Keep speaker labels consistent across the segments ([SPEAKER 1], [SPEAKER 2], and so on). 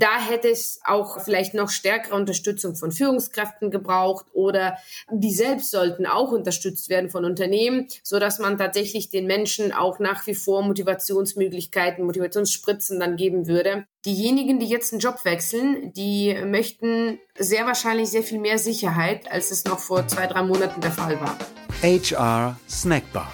[SPEAKER 1] Da hätte es auch vielleicht noch stärkere Unterstützung von Führungskräften gebraucht oder die selbst sollten auch unterstützt werden von Unternehmen, so dass man tatsächlich den Menschen auch nach wie vor Motivationsmöglichkeiten, Motivationsspritzen dann geben würde. Diejenigen, die jetzt einen Job wechseln, die möchten sehr wahrscheinlich sehr viel mehr Sicherheit, als es noch vor zwei, drei Monaten der Fall war.
[SPEAKER 2] HR Snackbar.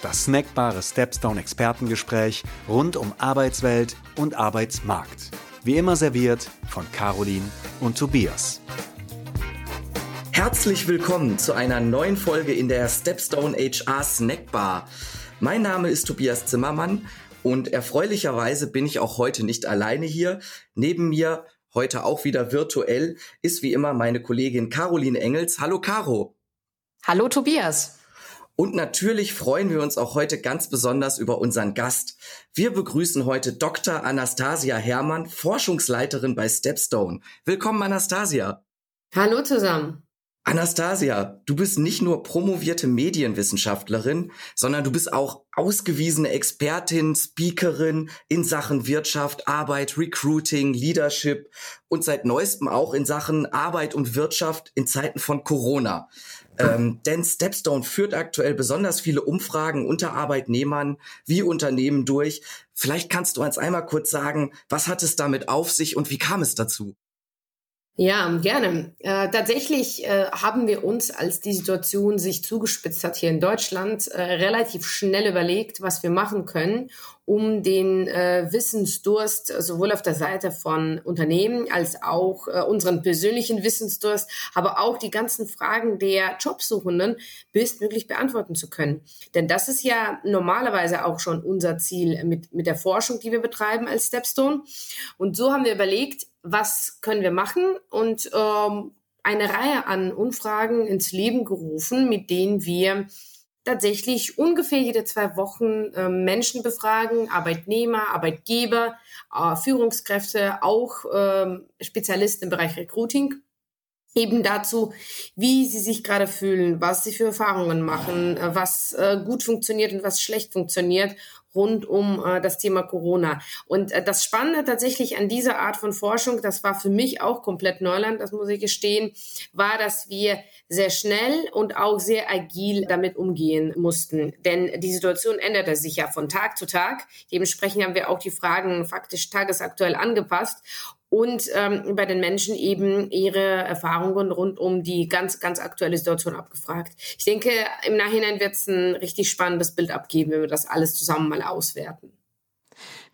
[SPEAKER 2] Das snackbare Stepstone Expertengespräch rund um Arbeitswelt und Arbeitsmarkt. Wie immer serviert von Caroline und Tobias.
[SPEAKER 3] Herzlich willkommen zu einer neuen Folge in der Stepstone HR Snackbar. Mein Name ist Tobias Zimmermann und erfreulicherweise bin ich auch heute nicht alleine hier. Neben mir, heute auch wieder virtuell, ist wie immer meine Kollegin Caroline Engels. Hallo Caro.
[SPEAKER 4] Hallo Tobias.
[SPEAKER 3] Und natürlich freuen wir uns auch heute ganz besonders über unseren Gast. Wir begrüßen heute Dr. Anastasia Herrmann, Forschungsleiterin bei Stepstone. Willkommen, Anastasia.
[SPEAKER 1] Hallo zusammen.
[SPEAKER 3] Anastasia, du bist nicht nur promovierte Medienwissenschaftlerin, sondern du bist auch ausgewiesene Expertin, Speakerin in Sachen Wirtschaft, Arbeit, Recruiting, Leadership und seit neuestem auch in Sachen Arbeit und Wirtschaft in Zeiten von Corona. Ähm, denn Stepstone führt aktuell besonders viele Umfragen unter Arbeitnehmern wie Unternehmen durch. Vielleicht kannst du uns einmal kurz sagen, was hat es damit auf sich und wie kam es dazu?
[SPEAKER 1] Ja, gerne. Äh, tatsächlich äh, haben wir uns, als die Situation sich zugespitzt hat hier in Deutschland, äh, relativ schnell überlegt, was wir machen können, um den äh, Wissensdurst sowohl auf der Seite von Unternehmen als auch äh, unseren persönlichen Wissensdurst, aber auch die ganzen Fragen der Jobsuchenden bestmöglich beantworten zu können. Denn das ist ja normalerweise auch schon unser Ziel mit, mit der Forschung, die wir betreiben als Stepstone. Und so haben wir überlegt, was können wir machen und ähm, eine Reihe an Umfragen ins Leben gerufen, mit denen wir tatsächlich ungefähr jede zwei Wochen äh, Menschen befragen, Arbeitnehmer, Arbeitgeber, äh, Führungskräfte, auch äh, Spezialisten im Bereich Recruiting. Eben dazu, wie sie sich gerade fühlen, was sie für Erfahrungen machen, äh, was äh, gut funktioniert und was schlecht funktioniert rund um äh, das Thema Corona. Und äh, das Spannende tatsächlich an dieser Art von Forschung, das war für mich auch komplett Neuland, das muss ich gestehen, war, dass wir sehr schnell und auch sehr agil damit umgehen mussten. Denn die Situation änderte sich ja von Tag zu Tag. Dementsprechend haben wir auch die Fragen faktisch tagesaktuell angepasst und ähm, bei den Menschen eben ihre Erfahrungen rund um die ganz, ganz aktuelle Situation abgefragt. Ich denke, im Nachhinein wird es ein richtig spannendes Bild abgeben, wenn wir das alles zusammen mal auswerten.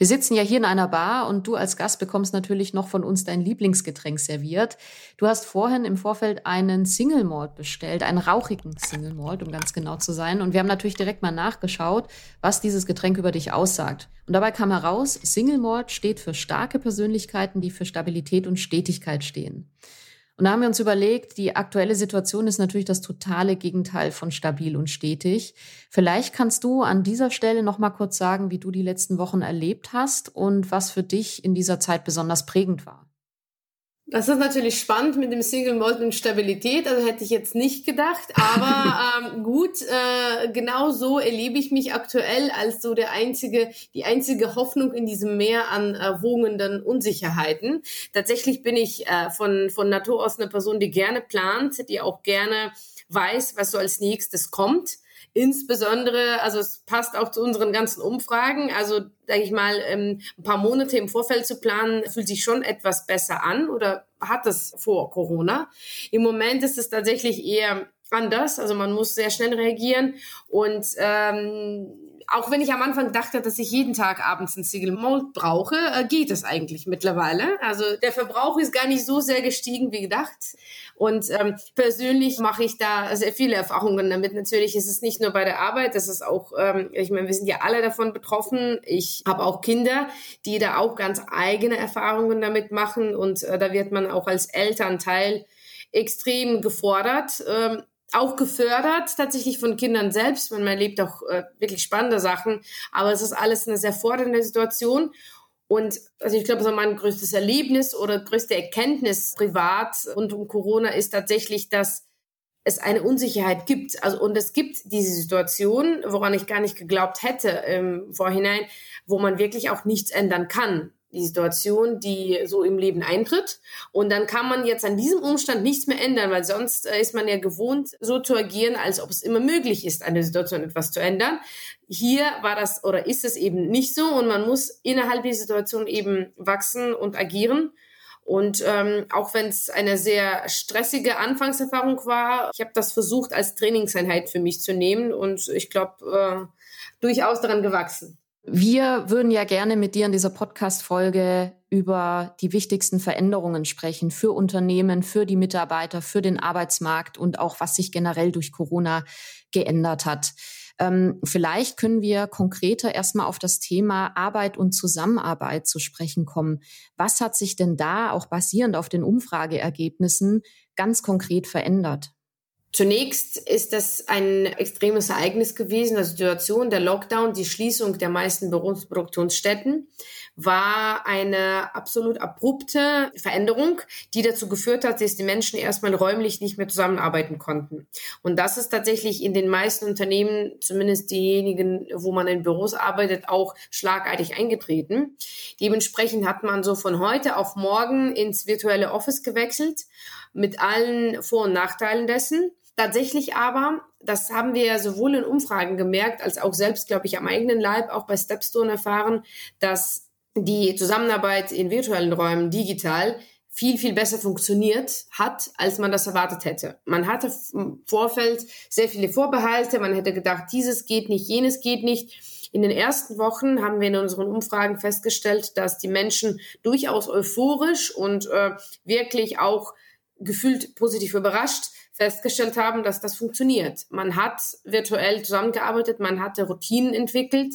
[SPEAKER 4] Wir sitzen ja hier in einer Bar und du als Gast bekommst natürlich noch von uns dein Lieblingsgetränk serviert. Du hast vorhin im Vorfeld einen Single Malt bestellt, einen rauchigen Single Malt, um ganz genau zu sein. Und wir haben natürlich direkt mal nachgeschaut, was dieses Getränk über dich aussagt. Und dabei kam heraus, Single Malt steht für starke Persönlichkeiten, die für Stabilität und Stetigkeit stehen. Und da haben wir uns überlegt, die aktuelle Situation ist natürlich das totale Gegenteil von stabil und stetig. Vielleicht kannst du an dieser Stelle noch mal kurz sagen, wie du die letzten Wochen erlebt hast und was für dich in dieser Zeit besonders prägend war.
[SPEAKER 1] Das ist natürlich spannend mit dem Single Malt und Stabilität. Also hätte ich jetzt nicht gedacht. Aber ähm, gut, äh, genau so erlebe ich mich aktuell als so der einzige, die einzige Hoffnung in diesem Meer an äh, wogenden Unsicherheiten. Tatsächlich bin ich äh, von, von Natur aus eine Person, die gerne plant, die auch gerne weiß, was so als nächstes kommt. Insbesondere, also es passt auch zu unseren ganzen Umfragen. Also, sage ich mal, ähm, ein paar Monate im Vorfeld zu planen, fühlt sich schon etwas besser an oder hat es vor Corona. Im Moment ist es tatsächlich eher anders. Also man muss sehr schnell reagieren und ähm, auch wenn ich am Anfang dachte, dass ich jeden Tag abends ein Single Malt brauche, äh, geht es eigentlich mittlerweile. Also der Verbrauch ist gar nicht so sehr gestiegen wie gedacht. Und ähm, persönlich mache ich da sehr viele Erfahrungen damit. Natürlich ist es nicht nur bei der Arbeit, das ist auch, ähm, ich meine, wir sind ja alle davon betroffen. Ich habe auch Kinder, die da auch ganz eigene Erfahrungen damit machen. Und äh, da wird man auch als Elternteil extrem gefordert. Ähm, auch gefördert tatsächlich von Kindern selbst. Man erlebt auch äh, wirklich spannende Sachen, aber es ist alles eine sehr fordernde Situation. Und also ich glaube, so mein größtes Erlebnis oder größte Erkenntnis privat rund um Corona ist tatsächlich, dass es eine Unsicherheit gibt. Also, und es gibt diese Situation, woran ich gar nicht geglaubt hätte im Vorhinein, wo man wirklich auch nichts ändern kann. Die Situation, die so im Leben eintritt. Und dann kann man jetzt an diesem Umstand nichts mehr ändern, weil sonst äh, ist man ja gewohnt, so zu agieren, als ob es immer möglich ist, eine Situation etwas zu ändern. Hier war das oder ist es eben nicht so und man muss innerhalb dieser Situation eben wachsen und agieren. Und ähm, auch wenn es eine sehr stressige Anfangserfahrung war, ich habe das versucht als Trainingseinheit für mich zu nehmen und ich glaube, äh, durchaus daran gewachsen.
[SPEAKER 4] Wir würden ja gerne mit dir in dieser Podcast-Folge über die wichtigsten Veränderungen sprechen für Unternehmen, für die Mitarbeiter, für den Arbeitsmarkt und auch was sich generell durch Corona geändert hat. Ähm, vielleicht können wir konkreter erstmal auf das Thema Arbeit und Zusammenarbeit zu sprechen kommen. Was hat sich denn da, auch basierend auf den Umfrageergebnissen, ganz konkret verändert?
[SPEAKER 1] Zunächst ist das ein extremes Ereignis gewesen, die Situation, der Lockdown, die Schließung der meisten Berufsproduktionsstätten war eine absolut abrupte Veränderung, die dazu geführt hat, dass die Menschen erstmal räumlich nicht mehr zusammenarbeiten konnten. Und das ist tatsächlich in den meisten Unternehmen, zumindest diejenigen, wo man in Büros arbeitet, auch schlagartig eingetreten. Dementsprechend hat man so von heute auf morgen ins virtuelle Office gewechselt mit allen Vor- und Nachteilen dessen. Tatsächlich aber, das haben wir sowohl in Umfragen gemerkt, als auch selbst, glaube ich, am eigenen Leib, auch bei Stepstone erfahren, dass die Zusammenarbeit in virtuellen Räumen digital viel, viel besser funktioniert hat, als man das erwartet hätte. Man hatte im Vorfeld sehr viele Vorbehalte, man hätte gedacht, dieses geht nicht, jenes geht nicht. In den ersten Wochen haben wir in unseren Umfragen festgestellt, dass die Menschen durchaus euphorisch und äh, wirklich auch gefühlt positiv überrascht festgestellt haben, dass das funktioniert. Man hat virtuell zusammengearbeitet, man hatte Routinen entwickelt,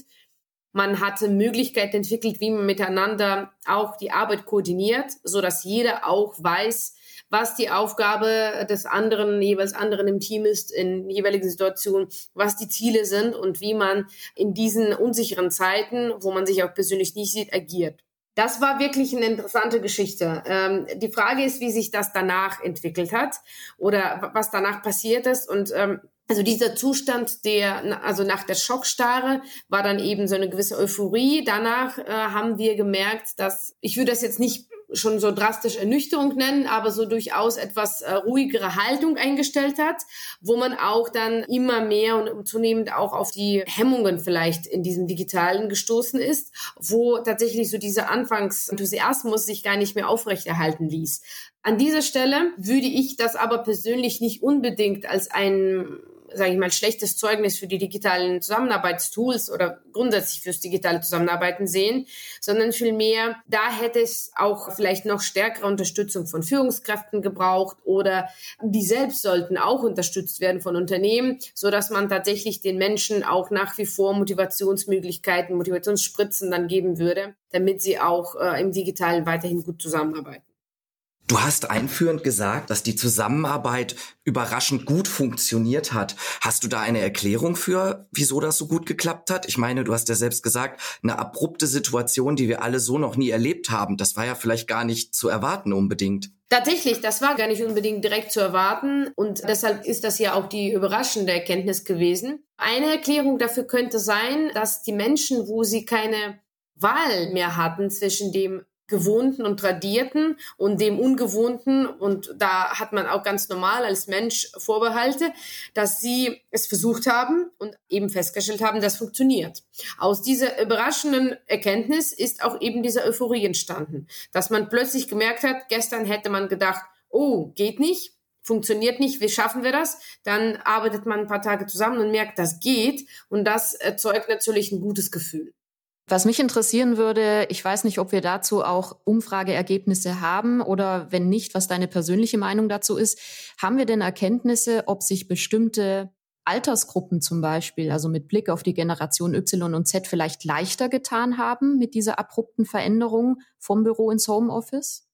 [SPEAKER 1] man hatte Möglichkeiten entwickelt, wie man miteinander auch die Arbeit koordiniert, so dass jeder auch weiß, was die Aufgabe des anderen, jeweils anderen im Team ist, in jeweiligen Situationen, was die Ziele sind und wie man in diesen unsicheren Zeiten, wo man sich auch persönlich nicht sieht, agiert. Das war wirklich eine interessante Geschichte. Ähm, die Frage ist, wie sich das danach entwickelt hat oder was danach passiert ist. Und ähm, also dieser Zustand, der, also nach der Schockstarre, war dann eben so eine gewisse Euphorie. Danach äh, haben wir gemerkt, dass, ich würde das jetzt nicht schon so drastisch Ernüchterung nennen, aber so durchaus etwas äh, ruhigere Haltung eingestellt hat, wo man auch dann immer mehr und zunehmend auch auf die Hemmungen vielleicht in diesem Digitalen gestoßen ist, wo tatsächlich so dieser Anfangsenthusiasmus sich gar nicht mehr aufrechterhalten ließ. An dieser Stelle würde ich das aber persönlich nicht unbedingt als ein sage ich mal, schlechtes Zeugnis für die digitalen Zusammenarbeitstools oder grundsätzlich fürs digitale Zusammenarbeiten sehen, sondern vielmehr, da hätte es auch vielleicht noch stärkere Unterstützung von Führungskräften gebraucht oder die selbst sollten auch unterstützt werden von Unternehmen, so dass man tatsächlich den Menschen auch nach wie vor Motivationsmöglichkeiten, Motivationsspritzen dann geben würde, damit sie auch äh, im Digitalen weiterhin gut zusammenarbeiten.
[SPEAKER 3] Du hast einführend gesagt, dass die Zusammenarbeit überraschend gut funktioniert hat. Hast du da eine Erklärung für, wieso das so gut geklappt hat? Ich meine, du hast ja selbst gesagt, eine abrupte Situation, die wir alle so noch nie erlebt haben. Das war ja vielleicht gar nicht zu erwarten unbedingt.
[SPEAKER 1] Tatsächlich, das war gar nicht unbedingt direkt zu erwarten und deshalb ist das ja auch die überraschende Erkenntnis gewesen. Eine Erklärung dafür könnte sein, dass die Menschen, wo sie keine Wahl mehr hatten zwischen dem Gewohnten und Tradierten und dem Ungewohnten. Und da hat man auch ganz normal als Mensch Vorbehalte, dass sie es versucht haben und eben festgestellt haben, das funktioniert. Aus dieser überraschenden Erkenntnis ist auch eben diese Euphorie entstanden, dass man plötzlich gemerkt hat, gestern hätte man gedacht, oh, geht nicht, funktioniert nicht, wie schaffen wir das? Dann arbeitet man ein paar Tage zusammen und merkt, das geht. Und das erzeugt natürlich ein gutes Gefühl.
[SPEAKER 4] Was mich interessieren würde, ich weiß nicht, ob wir dazu auch Umfrageergebnisse haben oder wenn nicht, was deine persönliche Meinung dazu ist. Haben wir denn Erkenntnisse, ob sich bestimmte Altersgruppen zum Beispiel, also mit Blick auf die Generation Y und Z vielleicht leichter getan haben mit dieser abrupten Veränderung vom Büro ins Homeoffice?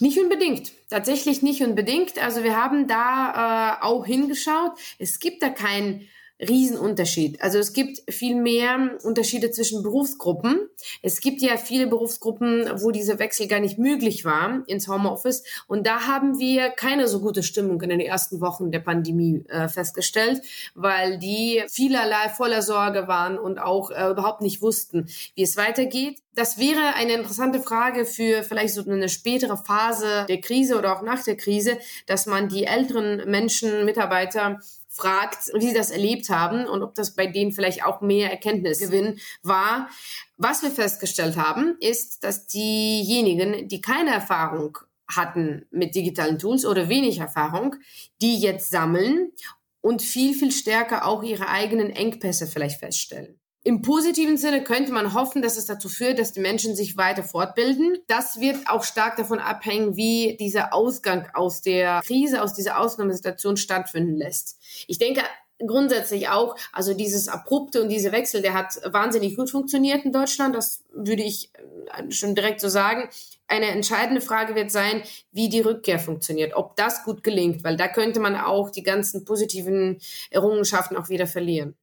[SPEAKER 1] Nicht unbedingt, tatsächlich nicht unbedingt. Also wir haben da äh, auch hingeschaut. Es gibt da kein Riesenunterschied. Also es gibt viel mehr Unterschiede zwischen Berufsgruppen. Es gibt ja viele Berufsgruppen, wo dieser Wechsel gar nicht möglich war ins Homeoffice. Und da haben wir keine so gute Stimmung in den ersten Wochen der Pandemie äh, festgestellt, weil die vielerlei voller Sorge waren und auch äh, überhaupt nicht wussten, wie es weitergeht. Das wäre eine interessante Frage für vielleicht so eine spätere Phase der Krise oder auch nach der Krise, dass man die älteren Menschen, Mitarbeiter fragt, wie sie das erlebt haben und ob das bei denen vielleicht auch mehr Erkenntnisgewinn war. Was wir festgestellt haben, ist, dass diejenigen, die keine Erfahrung hatten mit digitalen Tools oder wenig Erfahrung, die jetzt sammeln und viel, viel stärker auch ihre eigenen Engpässe vielleicht feststellen. Im positiven Sinne könnte man hoffen, dass es dazu führt, dass die Menschen sich weiter fortbilden. Das wird auch stark davon abhängen, wie dieser Ausgang aus der Krise, aus dieser Ausnahmesituation stattfinden lässt. Ich denke, grundsätzlich auch, also dieses abrupte und diese Wechsel, der hat wahnsinnig gut funktioniert in Deutschland. Das würde ich äh, schon direkt so sagen. Eine entscheidende Frage wird sein, wie die Rückkehr funktioniert, ob das gut gelingt, weil da könnte man auch die ganzen positiven Errungenschaften auch wieder verlieren.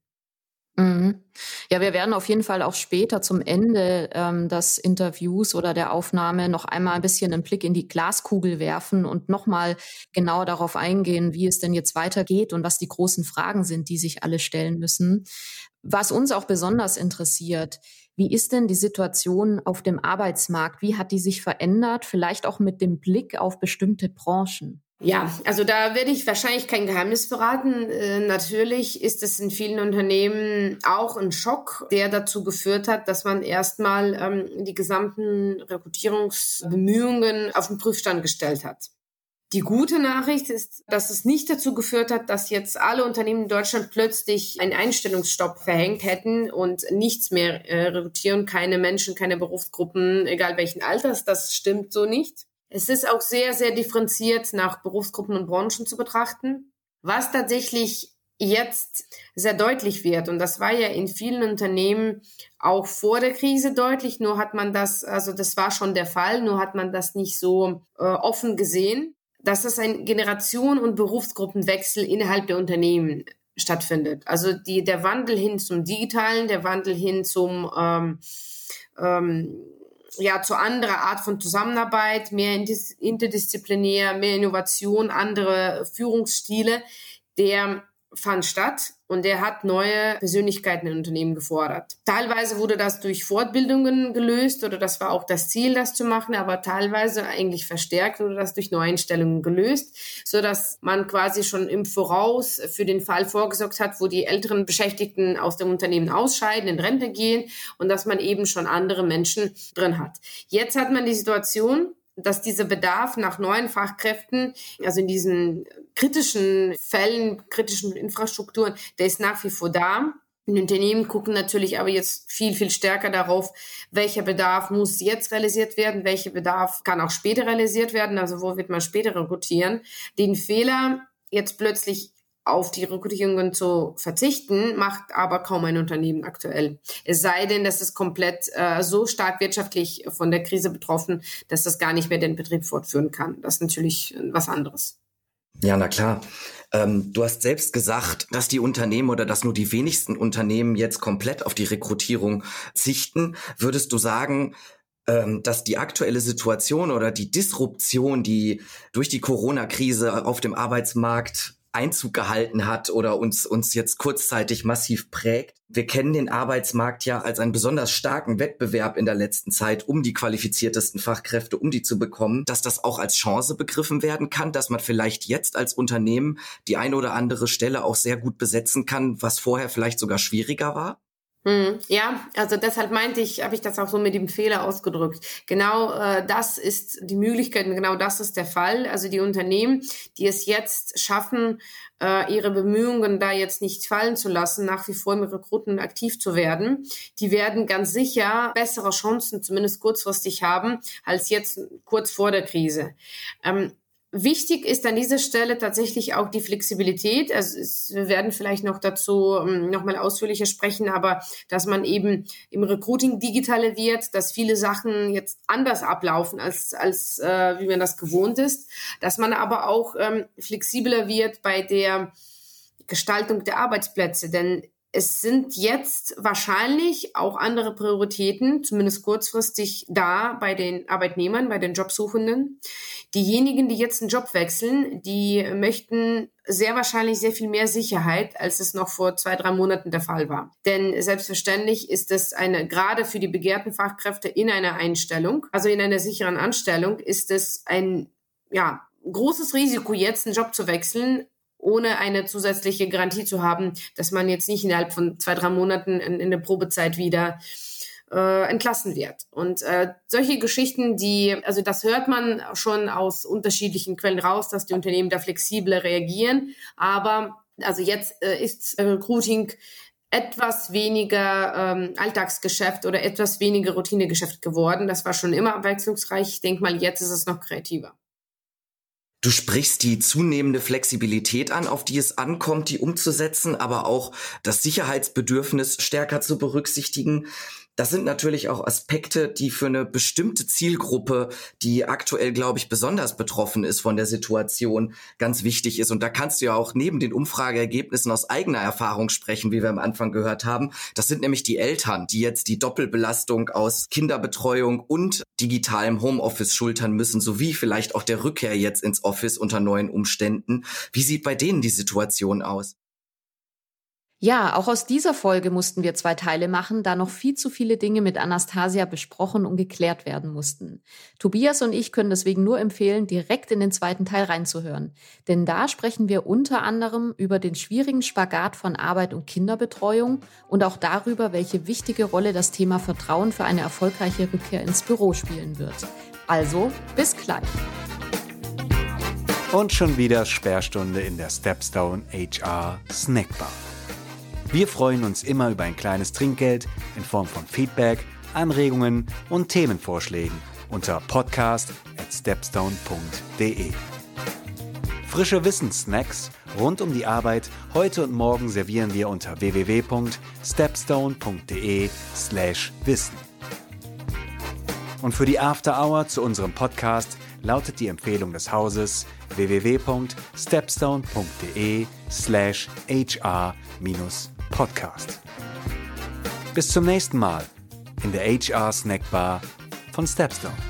[SPEAKER 4] Mhm. Ja, wir werden auf jeden Fall auch später zum Ende ähm, des Interviews oder der Aufnahme noch einmal ein bisschen einen Blick in die Glaskugel werfen und nochmal genau darauf eingehen, wie es denn jetzt weitergeht und was die großen Fragen sind, die sich alle stellen müssen. Was uns auch besonders interessiert, wie ist denn die Situation auf dem Arbeitsmarkt? Wie hat die sich verändert? Vielleicht auch mit dem Blick auf bestimmte Branchen.
[SPEAKER 1] Ja, also da werde ich wahrscheinlich kein Geheimnis verraten. Äh, natürlich ist es in vielen Unternehmen auch ein Schock, der dazu geführt hat, dass man erstmal ähm, die gesamten Rekrutierungsbemühungen auf den Prüfstand gestellt hat. Die gute Nachricht ist, dass es nicht dazu geführt hat, dass jetzt alle Unternehmen in Deutschland plötzlich einen Einstellungsstopp verhängt hätten und nichts mehr äh, rekrutieren, keine Menschen, keine Berufsgruppen, egal welchen Alters. Das stimmt so nicht. Es ist auch sehr, sehr differenziert nach Berufsgruppen und Branchen zu betrachten. Was tatsächlich jetzt sehr deutlich wird, und das war ja in vielen Unternehmen auch vor der Krise deutlich, nur hat man das, also das war schon der Fall, nur hat man das nicht so äh, offen gesehen, dass es ein Generation- und Berufsgruppenwechsel innerhalb der Unternehmen stattfindet. Also die, der Wandel hin zum Digitalen, der Wandel hin zum ähm, ähm, ja, zu anderer Art von Zusammenarbeit, mehr interdisziplinär, mehr Innovation, andere Führungsstile, der fand statt und der hat neue Persönlichkeiten in Unternehmen gefordert. Teilweise wurde das durch Fortbildungen gelöst oder das war auch das Ziel, das zu machen, aber teilweise eigentlich verstärkt wurde das durch Neueinstellungen gelöst, so dass man quasi schon im Voraus für den Fall vorgesorgt hat, wo die älteren Beschäftigten aus dem Unternehmen ausscheiden, in Rente gehen und dass man eben schon andere Menschen drin hat. Jetzt hat man die Situation, dass dieser Bedarf nach neuen Fachkräften, also in diesen kritischen Fällen, kritischen Infrastrukturen, der ist nach wie vor da. Die Unternehmen gucken natürlich aber jetzt viel, viel stärker darauf, welcher Bedarf muss jetzt realisiert werden, welcher Bedarf kann auch später realisiert werden, also wo wird man später rekrutieren. Den Fehler, jetzt plötzlich auf die Rekrutierungen zu verzichten, macht aber kaum ein Unternehmen aktuell. Es sei denn, dass es komplett äh, so stark wirtschaftlich von der Krise betroffen, dass das gar nicht mehr den Betrieb fortführen kann. Das ist natürlich äh, was anderes.
[SPEAKER 3] Ja, na klar. Ähm, du hast selbst gesagt, dass die Unternehmen oder dass nur die wenigsten Unternehmen jetzt komplett auf die Rekrutierung zichten. Würdest du sagen, ähm, dass die aktuelle Situation oder die Disruption, die durch die Corona-Krise auf dem Arbeitsmarkt Einzug gehalten hat oder uns, uns jetzt kurzzeitig massiv prägt. Wir kennen den Arbeitsmarkt ja als einen besonders starken Wettbewerb in der letzten Zeit, um die qualifiziertesten Fachkräfte, um die zu bekommen, dass das auch als Chance begriffen werden kann, dass man vielleicht jetzt als Unternehmen die eine oder andere Stelle auch sehr gut besetzen kann, was vorher vielleicht sogar schwieriger war?
[SPEAKER 1] Hm, ja, also deshalb meinte ich, habe ich das auch so mit dem Fehler ausgedrückt. Genau äh, das ist die Möglichkeit genau das ist der Fall. Also die Unternehmen, die es jetzt schaffen, äh, ihre Bemühungen da jetzt nicht fallen zu lassen, nach wie vor im Rekruten aktiv zu werden, die werden ganz sicher bessere Chancen, zumindest kurzfristig haben, als jetzt kurz vor der Krise. Ähm, Wichtig ist an dieser Stelle tatsächlich auch die Flexibilität. Also es, wir werden vielleicht noch dazu ähm, nochmal ausführlicher sprechen, aber dass man eben im Recruiting digitaler wird, dass viele Sachen jetzt anders ablaufen, als, als äh, wie man das gewohnt ist, dass man aber auch ähm, flexibler wird bei der Gestaltung der Arbeitsplätze, denn es sind jetzt wahrscheinlich auch andere Prioritäten, zumindest kurzfristig da bei den Arbeitnehmern, bei den Jobsuchenden. Diejenigen, die jetzt einen Job wechseln, die möchten sehr wahrscheinlich sehr viel mehr Sicherheit, als es noch vor zwei, drei Monaten der Fall war. Denn selbstverständlich ist es eine, gerade für die begehrten Fachkräfte in einer Einstellung, also in einer sicheren Anstellung, ist es ein, ja, großes Risiko, jetzt einen Job zu wechseln, ohne eine zusätzliche Garantie zu haben, dass man jetzt nicht innerhalb von zwei, drei Monaten in, in der Probezeit wieder äh, entlassen wird. Und äh, solche Geschichten, die, also das hört man schon aus unterschiedlichen Quellen raus, dass die Unternehmen da flexibler reagieren. Aber also jetzt äh, ist Recruiting etwas weniger ähm, Alltagsgeschäft oder etwas weniger Routinegeschäft geworden. Das war schon immer abwechslungsreich. Ich denke mal, jetzt ist es noch kreativer.
[SPEAKER 3] Du sprichst die zunehmende Flexibilität an, auf die es ankommt, die umzusetzen, aber auch das Sicherheitsbedürfnis stärker zu berücksichtigen. Das sind natürlich auch Aspekte, die für eine bestimmte Zielgruppe, die aktuell, glaube ich, besonders betroffen ist von der Situation, ganz wichtig ist. Und da kannst du ja auch neben den Umfrageergebnissen aus eigener Erfahrung sprechen, wie wir am Anfang gehört haben. Das sind nämlich die Eltern, die jetzt die Doppelbelastung aus Kinderbetreuung und digitalem Homeoffice schultern müssen, sowie vielleicht auch der Rückkehr jetzt ins Office unter neuen Umständen. Wie sieht bei denen die Situation aus?
[SPEAKER 4] Ja, auch aus dieser Folge mussten wir zwei Teile machen, da noch viel zu viele Dinge mit Anastasia besprochen und geklärt werden mussten. Tobias und ich können deswegen nur empfehlen, direkt in den zweiten Teil reinzuhören. Denn da sprechen wir unter anderem über den schwierigen Spagat von Arbeit und Kinderbetreuung und auch darüber, welche wichtige Rolle das Thema Vertrauen für eine erfolgreiche Rückkehr ins Büro spielen wird. Also, bis gleich.
[SPEAKER 2] Und schon wieder Sperrstunde in der Stepstone HR Snackbar. Wir freuen uns immer über ein kleines Trinkgeld in Form von Feedback, Anregungen und Themenvorschlägen unter podcast at stepstone.de. Frische Wissenssnacks rund um die Arbeit heute und morgen servieren wir unter www.stepstone.de/wissen. Und für die After Hour zu unserem Podcast lautet die Empfehlung des Hauses www.stepstone.de/hr- Podcast. Bis zum nächsten Mal in der HR Snackbar von Stepstone.